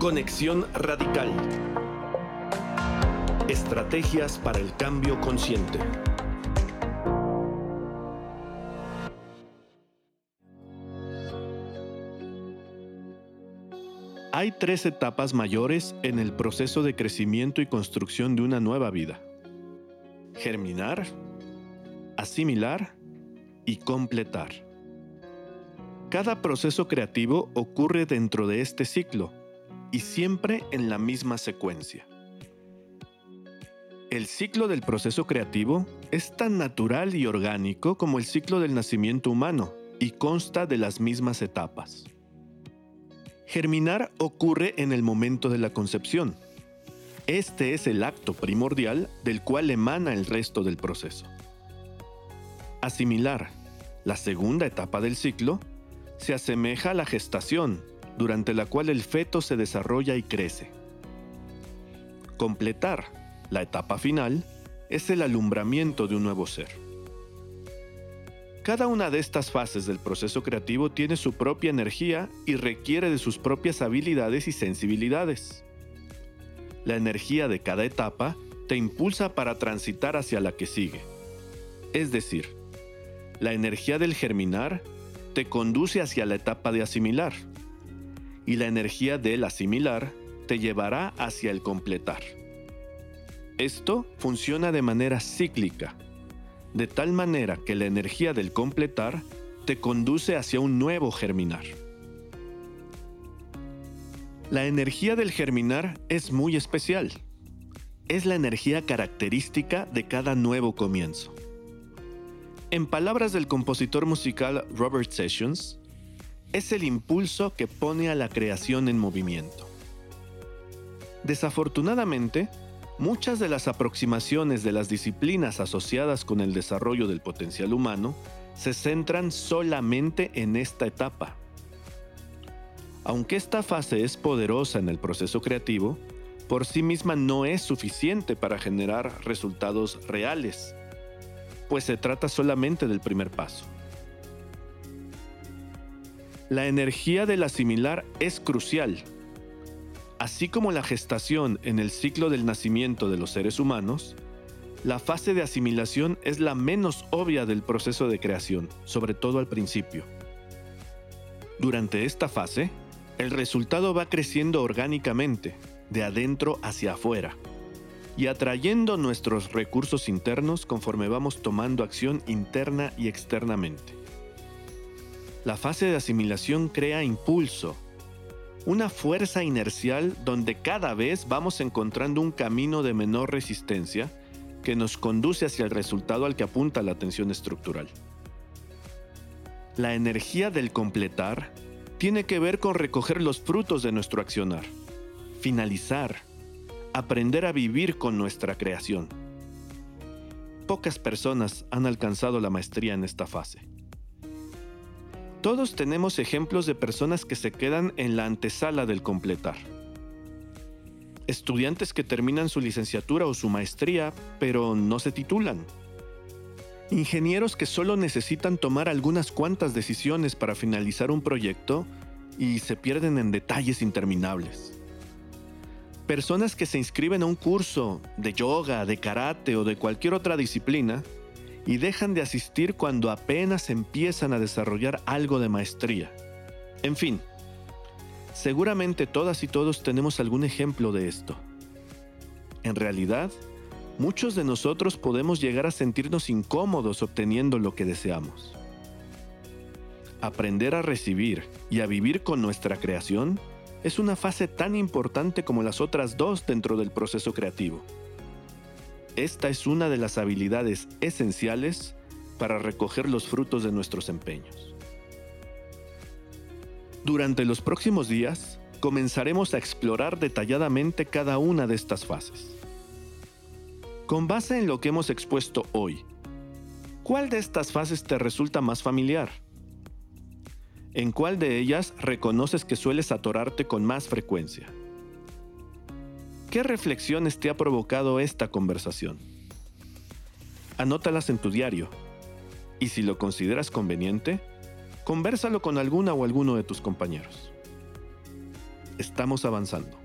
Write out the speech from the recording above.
Conexión Radical. Estrategias para el cambio consciente. Hay tres etapas mayores en el proceso de crecimiento y construcción de una nueva vida. Germinar, asimilar y completar. Cada proceso creativo ocurre dentro de este ciclo y siempre en la misma secuencia. El ciclo del proceso creativo es tan natural y orgánico como el ciclo del nacimiento humano y consta de las mismas etapas. Germinar ocurre en el momento de la concepción. Este es el acto primordial del cual emana el resto del proceso. Asimilar, la segunda etapa del ciclo, se asemeja a la gestación, durante la cual el feto se desarrolla y crece. Completar, la etapa final, es el alumbramiento de un nuevo ser. Cada una de estas fases del proceso creativo tiene su propia energía y requiere de sus propias habilidades y sensibilidades. La energía de cada etapa te impulsa para transitar hacia la que sigue. Es decir, la energía del germinar te conduce hacia la etapa de asimilar y la energía del asimilar te llevará hacia el completar. Esto funciona de manera cíclica, de tal manera que la energía del completar te conduce hacia un nuevo germinar. La energía del germinar es muy especial. Es la energía característica de cada nuevo comienzo. En palabras del compositor musical Robert Sessions, es el impulso que pone a la creación en movimiento. Desafortunadamente, muchas de las aproximaciones de las disciplinas asociadas con el desarrollo del potencial humano se centran solamente en esta etapa. Aunque esta fase es poderosa en el proceso creativo, por sí misma no es suficiente para generar resultados reales, pues se trata solamente del primer paso. La energía del asimilar es crucial. Así como la gestación en el ciclo del nacimiento de los seres humanos, la fase de asimilación es la menos obvia del proceso de creación, sobre todo al principio. Durante esta fase, el resultado va creciendo orgánicamente, de adentro hacia afuera, y atrayendo nuestros recursos internos conforme vamos tomando acción interna y externamente. La fase de asimilación crea impulso, una fuerza inercial donde cada vez vamos encontrando un camino de menor resistencia que nos conduce hacia el resultado al que apunta la atención estructural. La energía del completar tiene que ver con recoger los frutos de nuestro accionar, finalizar, aprender a vivir con nuestra creación. Pocas personas han alcanzado la maestría en esta fase. Todos tenemos ejemplos de personas que se quedan en la antesala del completar. Estudiantes que terminan su licenciatura o su maestría, pero no se titulan. Ingenieros que solo necesitan tomar algunas cuantas decisiones para finalizar un proyecto y se pierden en detalles interminables. Personas que se inscriben a un curso de yoga, de karate o de cualquier otra disciplina y dejan de asistir cuando apenas empiezan a desarrollar algo de maestría. En fin, seguramente todas y todos tenemos algún ejemplo de esto. En realidad, muchos de nosotros podemos llegar a sentirnos incómodos obteniendo lo que deseamos. Aprender a recibir y a vivir con nuestra creación es una fase tan importante como las otras dos dentro del proceso creativo. Esta es una de las habilidades esenciales para recoger los frutos de nuestros empeños. Durante los próximos días, comenzaremos a explorar detalladamente cada una de estas fases. Con base en lo que hemos expuesto hoy, ¿cuál de estas fases te resulta más familiar? ¿En cuál de ellas reconoces que sueles atorarte con más frecuencia? ¿Qué reflexiones te ha provocado esta conversación? Anótalas en tu diario y si lo consideras conveniente, conversalo con alguna o alguno de tus compañeros. estamos avanzando.